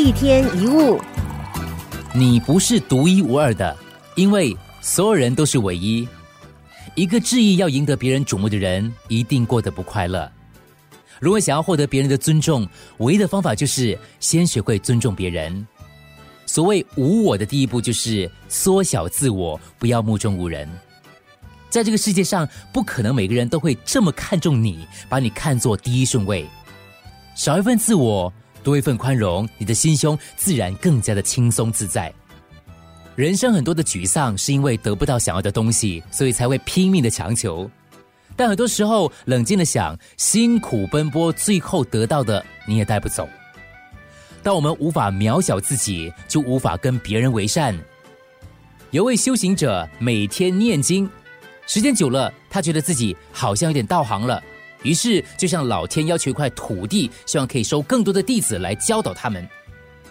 一天一物，你不是独一无二的，因为所有人都是唯一。一个执意要赢得别人瞩目的人，一定过得不快乐。如果想要获得别人的尊重，唯一的方法就是先学会尊重别人。所谓无我的第一步，就是缩小自我，不要目中无人。在这个世界上，不可能每个人都会这么看重你，把你看作第一顺位。少一份自我。多一份宽容，你的心胸自然更加的轻松自在。人生很多的沮丧，是因为得不到想要的东西，所以才会拼命的强求。但很多时候，冷静的想，辛苦奔波，最后得到的你也带不走。当我们无法渺小自己，就无法跟别人为善。有位修行者每天念经，时间久了，他觉得自己好像有点道行了。于是，就向老天要求一块土地，希望可以收更多的弟子来教导他们。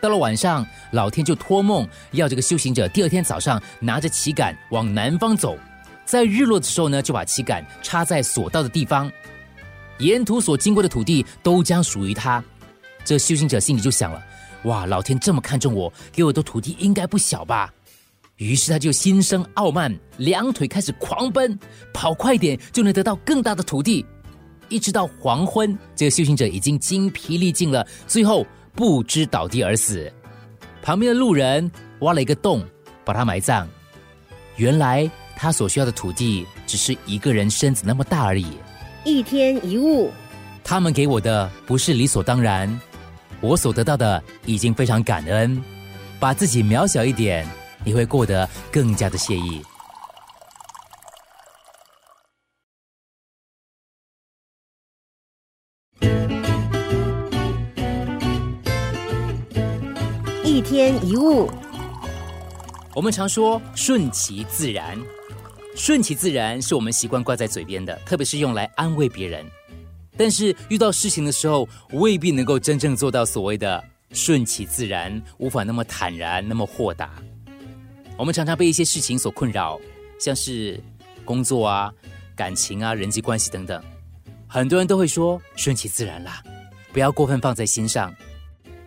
到了晚上，老天就托梦要这个修行者第二天早上拿着旗杆往南方走，在日落的时候呢，就把旗杆插在所到的地方，沿途所经过的土地都将属于他。这修行者心里就想了：哇，老天这么看重我，给我的土地应该不小吧？于是他就心生傲慢，两腿开始狂奔，跑快点就能得到更大的土地。一直到黄昏，这个修行者已经精疲力尽了，最后不知倒地而死。旁边的路人挖了一个洞，把他埋葬。原来他所需要的土地只是一个人身子那么大而已。一天一物，他们给我的不是理所当然，我所得到的已经非常感恩。把自己渺小一点，你会过得更加的惬意。天一物，我们常说顺其自然，顺其自然是我们习惯挂在嘴边的，特别是用来安慰别人。但是遇到事情的时候，未必能够真正做到所谓的顺其自然，无法那么坦然，那么豁达。我们常常被一些事情所困扰，像是工作啊、感情啊、人际关系等等，很多人都会说顺其自然啦，不要过分放在心上。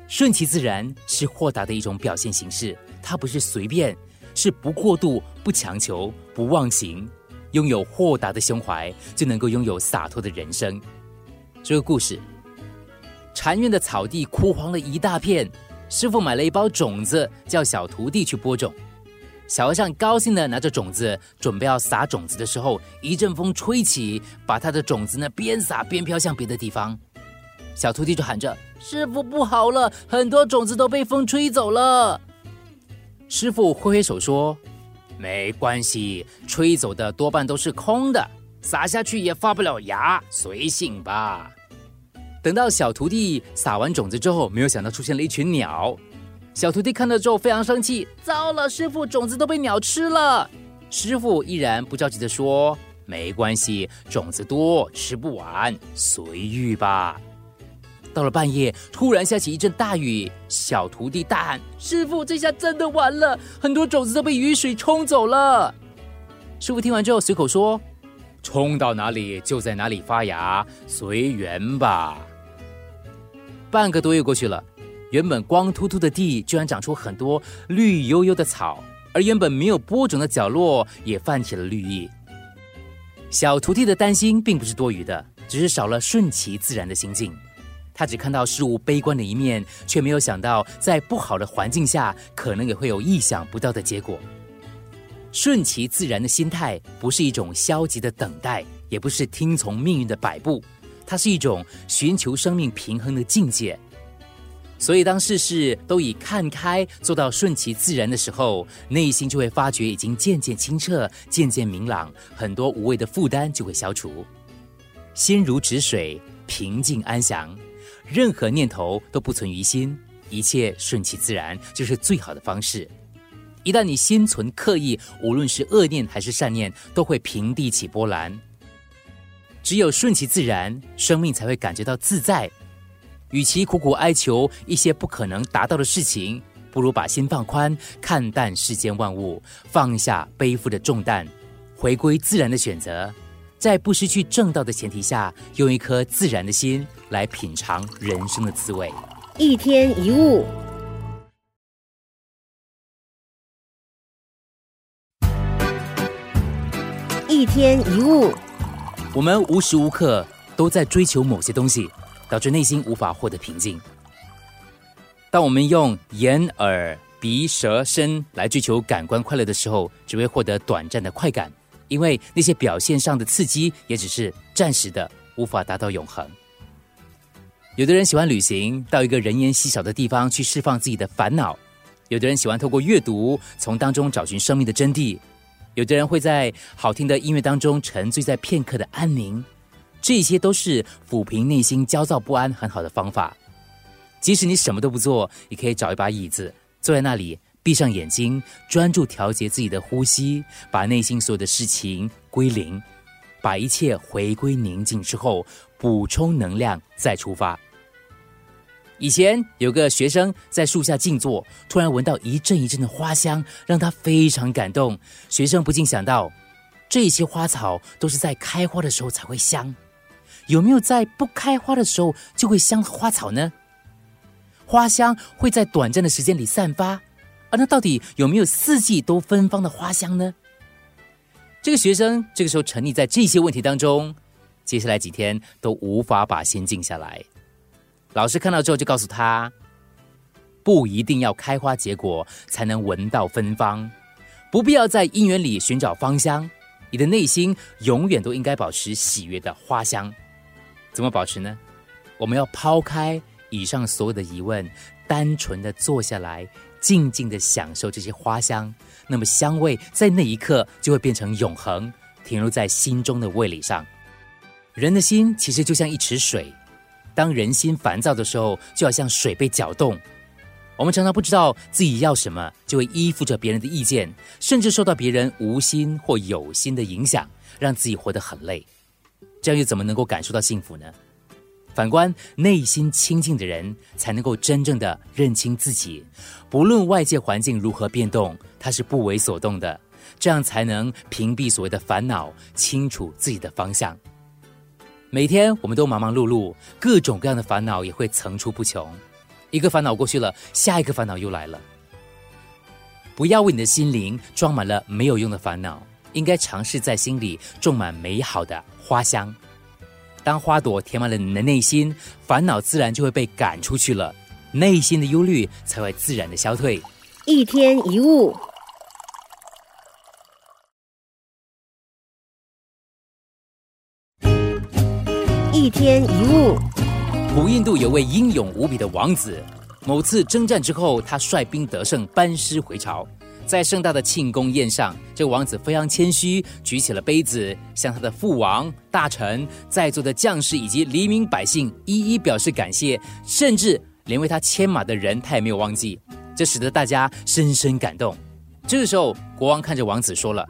顺其自然是豁达的一种表现形式，它不是随便，是不过度、不强求、不忘形，拥有豁达的胸怀，就能够拥有洒脱的人生。这个故事，禅院的草地枯黄了一大片，师傅买了一包种子，叫小徒弟去播种。小和尚高兴的拿着种子，准备要撒种子的时候，一阵风吹起，把他的种子呢边撒边飘向别的地方。小徒弟就喊着。师傅不好了，很多种子都被风吹走了。师傅挥挥手说：“没关系，吹走的多半都是空的，撒下去也发不了芽，随性吧。”等到小徒弟撒完种子之后，没有想到出现了一群鸟。小徒弟看到之后非常生气：“糟了，师傅，种子都被鸟吃了。”师傅依然不着急的说：“没关系，种子多吃不完，随遇吧。”到了半夜，突然下起一阵大雨，小徒弟大喊：“师傅，这下真的完了，很多种子都被雨水冲走了。”师傅听完之后随口说：“冲到哪里就在哪里发芽，随缘吧。”半个多月过去了，原本光秃秃的地居然长出很多绿油油的草，而原本没有播种的角落也泛起了绿意。小徒弟的担心并不是多余的，只是少了顺其自然的心境。他只看到事物悲观的一面，却没有想到在不好的环境下，可能也会有意想不到的结果。顺其自然的心态，不是一种消极的等待，也不是听从命运的摆布，它是一种寻求生命平衡的境界。所以，当事事都以看开做到顺其自然的时候，内心就会发觉已经渐渐清澈、渐渐明朗，很多无谓的负担就会消除，心如止水，平静安详。任何念头都不存于心，一切顺其自然就是最好的方式。一旦你心存刻意，无论是恶念还是善念，都会平地起波澜。只有顺其自然，生命才会感觉到自在。与其苦苦哀求一些不可能达到的事情，不如把心放宽，看淡世间万物，放下背负的重担，回归自然的选择。在不失去正道的前提下用一颗自然的心来品尝人生的滋味。一天一物。一天一物。我们无时无刻都在追求某些东西导致内心无法获得平静。当我们用眼耳鼻舌身来追求感官快乐的时候只为获得短暂的快感因为那些表现上的刺激也只是暂时的，无法达到永恒。有的人喜欢旅行，到一个人烟稀少的地方去释放自己的烦恼；有的人喜欢透过阅读，从当中找寻生命的真谛；有的人会在好听的音乐当中沉醉在片刻的安宁。这些都是抚平内心焦躁不安很好的方法。即使你什么都不做，也可以找一把椅子，坐在那里，闭上眼睛，专注调节自己的呼吸，把内心所有的事情归零，把一切回归宁静之后，补充能量，再出发。以前有个学生在树下静坐，突然闻到一阵一阵的花香，让他非常感动。学生不禁想到，这些花草都是在开花的时候才会香，有没有在不开花的时候就会香的花草呢？花香会在短暂的时间里散发，那到底有没有四季都芬芳的花香呢？这个学生这个时候沉溺在这些问题当中，接下来几天都无法把心静下来。老师看到之后就告诉他：不一定要开花结果才能闻到芬芳，不必要在姻缘里寻找芳香，你的内心永远都应该保持喜悦的花香。怎么保持呢？我们要抛开以上所有的疑问，单纯的坐下来，静静的享受这些花香。那么香味在那一刻就会变成永恒，停留在心中的味蕾上。人的心其实就像一池水。当人心烦躁的时候，就好像水被搅动。我们常常不知道自己要什么，就会依附着别人的意见，甚至受到别人无心或有心的影响，让自己活得很累。这样又怎么能够感受到幸福呢？反观内心清净的人，才能够真正的认清自己。不论外界环境如何变动，他是不为所动的。这样才能屏蔽所谓的烦恼，清楚自己的方向。每天我们都忙忙碌碌，各种各样的烦恼也会层出不穷。一个烦恼过去了，下一个烦恼又来了。不要为你的心灵装满了没有用的烦恼，应该尝试在心里种满美好的花香。当花朵填满了你的内心，烦恼自然就会被赶出去了，内心的忧虑才会自然的消退。一天一物。一天一物，古印度有位英勇无比的王子。某次征战之后，他率兵得胜，班师回朝。在盛大的庆功宴上，这王子非常谦虚，举起了杯子，向他的父王、大臣、在座的将士以及黎民百姓一一表示感谢，甚至连为他牵马的人，他也没有忘记。这使得大家深深感动。这个时候，国王看着王子说了：“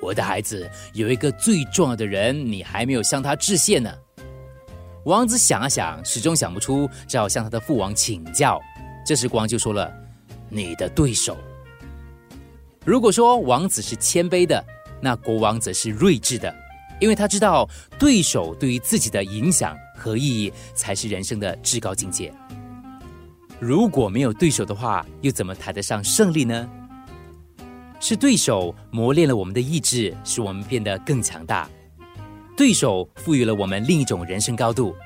我的孩子，有一个最重要的人，你还没有向他致谢呢。”王子想啊想，始终想不出，只好向他的父王请教。这时国王就说了：“你的对手。”如果说王子是谦卑的，那国王则是睿智的，因为他知道对手对于自己的影响和意义才是人生的至高境界。如果没有对手的话，又怎么谈得上胜利呢？是对手磨练了我们的意志，使我们变得更强大。对手赋予了我们另一种人生高度，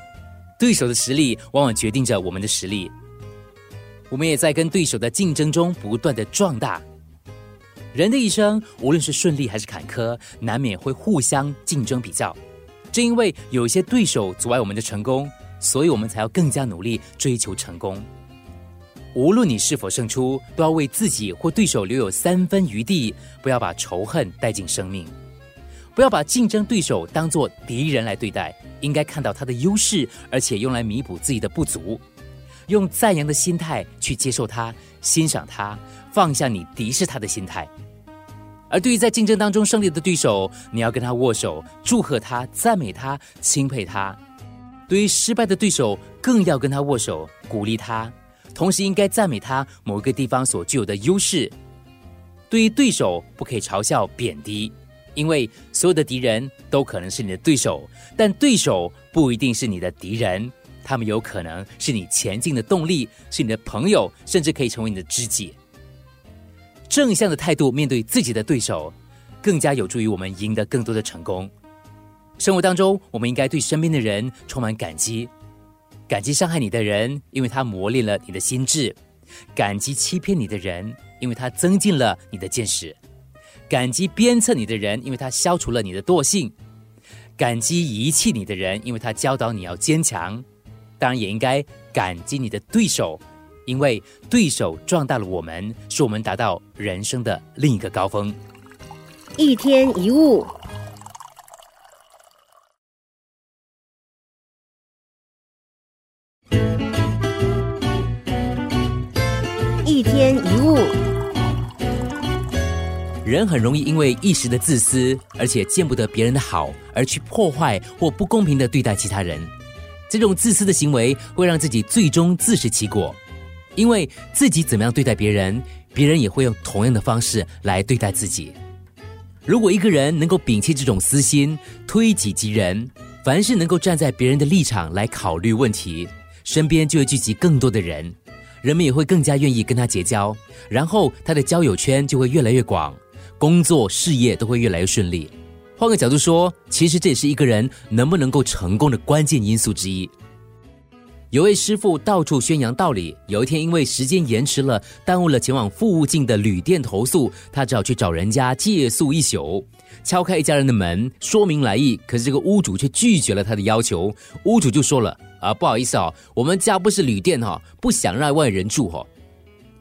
对手的实力往往决定着我们的实力。我们也在跟对手的竞争中不断的壮大。人的一生，无论是顺利还是坎坷，难免会互相竞争比较。正因为有一些对手阻碍我们的成功，所以我们才要更加努力追求成功。无论你是否胜出，都要为自己或对手留有三分余地，不要把仇恨带进生命。不要把竞争对手当作敌人来对待，应该看到他的优势，而且用来弥补自己的不足，用赞扬的心态去接受他、欣赏他，放下你敌视他的心态。而对于在竞争当中胜利的对手，你要跟他握手，祝贺他、赞美他、钦佩他；对于失败的对手，更要跟他握手，鼓励他，同时应该赞美他某一个地方所具有的优势。对于对手，不可以嘲笑、贬低。因为所有的敌人都可能是你的对手，但对手不一定是你的敌人，他们有可能是你前进的动力，是你的朋友，甚至可以成为你的知己。正向的态度面对自己的对手，更加有助于我们赢得更多的成功。生活当中，我们应该对身边的人充满感激，感激伤害你的人，因为他磨练了你的心智；感激欺骗你的人，因为他增进了你的见识；感激鞭策你的人，因为他消除了你的惰性；感激遗弃你的人，因为他教导你要坚强。当然，也应该感激你的对手，因为对手壮大了我们，使我们达到人生的另一个高峰。一天一物。一天一物，人很容易因为一时的自私，而且见不得别人的好，而去破坏或不公平的对待其他人。这种自私的行为会让自己最终自食其果，因为自己怎么样对待别人，别人也会用同样的方式来对待自己。如果一个人能够摒弃这种私心，推己及人，凡是能够站在别人的立场来考虑问题，身边就会聚集更多的人。人们也会更加愿意跟他结交，然后他的交友圈就会越来越广，工作事业都会越来越顺利。换个角度说，其实这也是一个人能不能够成功的关键因素之一。有位师傅到处宣扬道理，有一天因为时间延迟了，耽误了前往附近的旅店投宿，他只好去找人家借宿一宿。敲开一家人的门，说明来意，可是这个屋主却拒绝了他的要求。屋主就说了：“啊，不好意思哦，我们家不是旅店哈，不想让外人住哈。”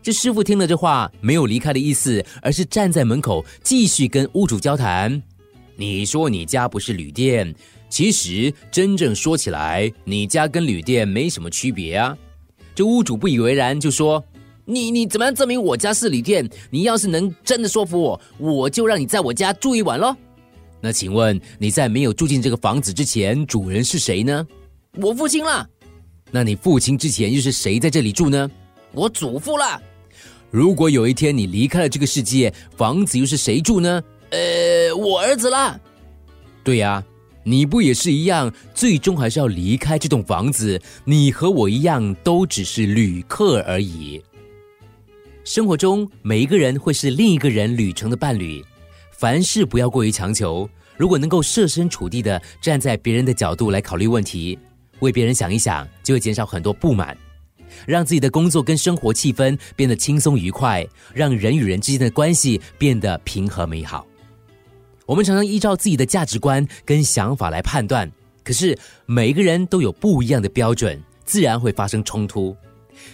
这师傅听了这话，没有离开的意思，而是站在门口继续跟屋主交谈。你说你家不是旅店。其实，真正说起来，你家跟旅店没什么区别啊。这屋主不以为然，就说：“你你怎么样证明我家是旅店？你要是能真的说服我，我就让你在我家住一晚喽。”那请问你在没有住进这个房子之前，主人是谁呢？我父亲啦。那你父亲之前又是谁在这里住呢？我祖父啦。如果有一天你离开了这个世界，房子又是谁住呢？呃，我儿子啦。对呀。你不也是一样？最终还是要离开这栋房子。你和我一样，都只是旅客而已。生活中，每一个人会是另一个人旅程的伴侣。凡事不要过于强求。如果能够设身处地的站在别人的角度来考虑问题，为别人想一想，就会减少很多不满，让自己的工作跟生活气氛变得轻松愉快，让人与人之间的关系变得平和美好。我们常常依照自己的价值观跟想法来判断，可是每一个人都有不一样的标准，自然会发生冲突。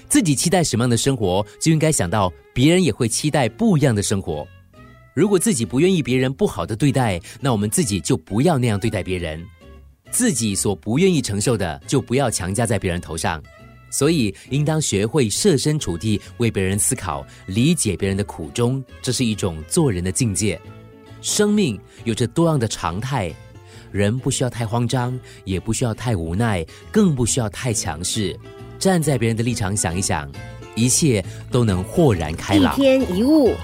自己期待什么样的生活，就应该想到别人也会期待不一样的生活。如果自己不愿意别人不好的对待，那我们自己就不要那样对待别人。自己所不愿意承受的，就不要强加在别人头上。所以，应当学会设身处地为别人思考，理解别人的苦衷，这是一种做人的境界。生命有着多样的常态，人不需要太慌张，也不需要太无奈，更不需要太强势。站在别人的立场想一想，一切都能豁然开朗。一天一物。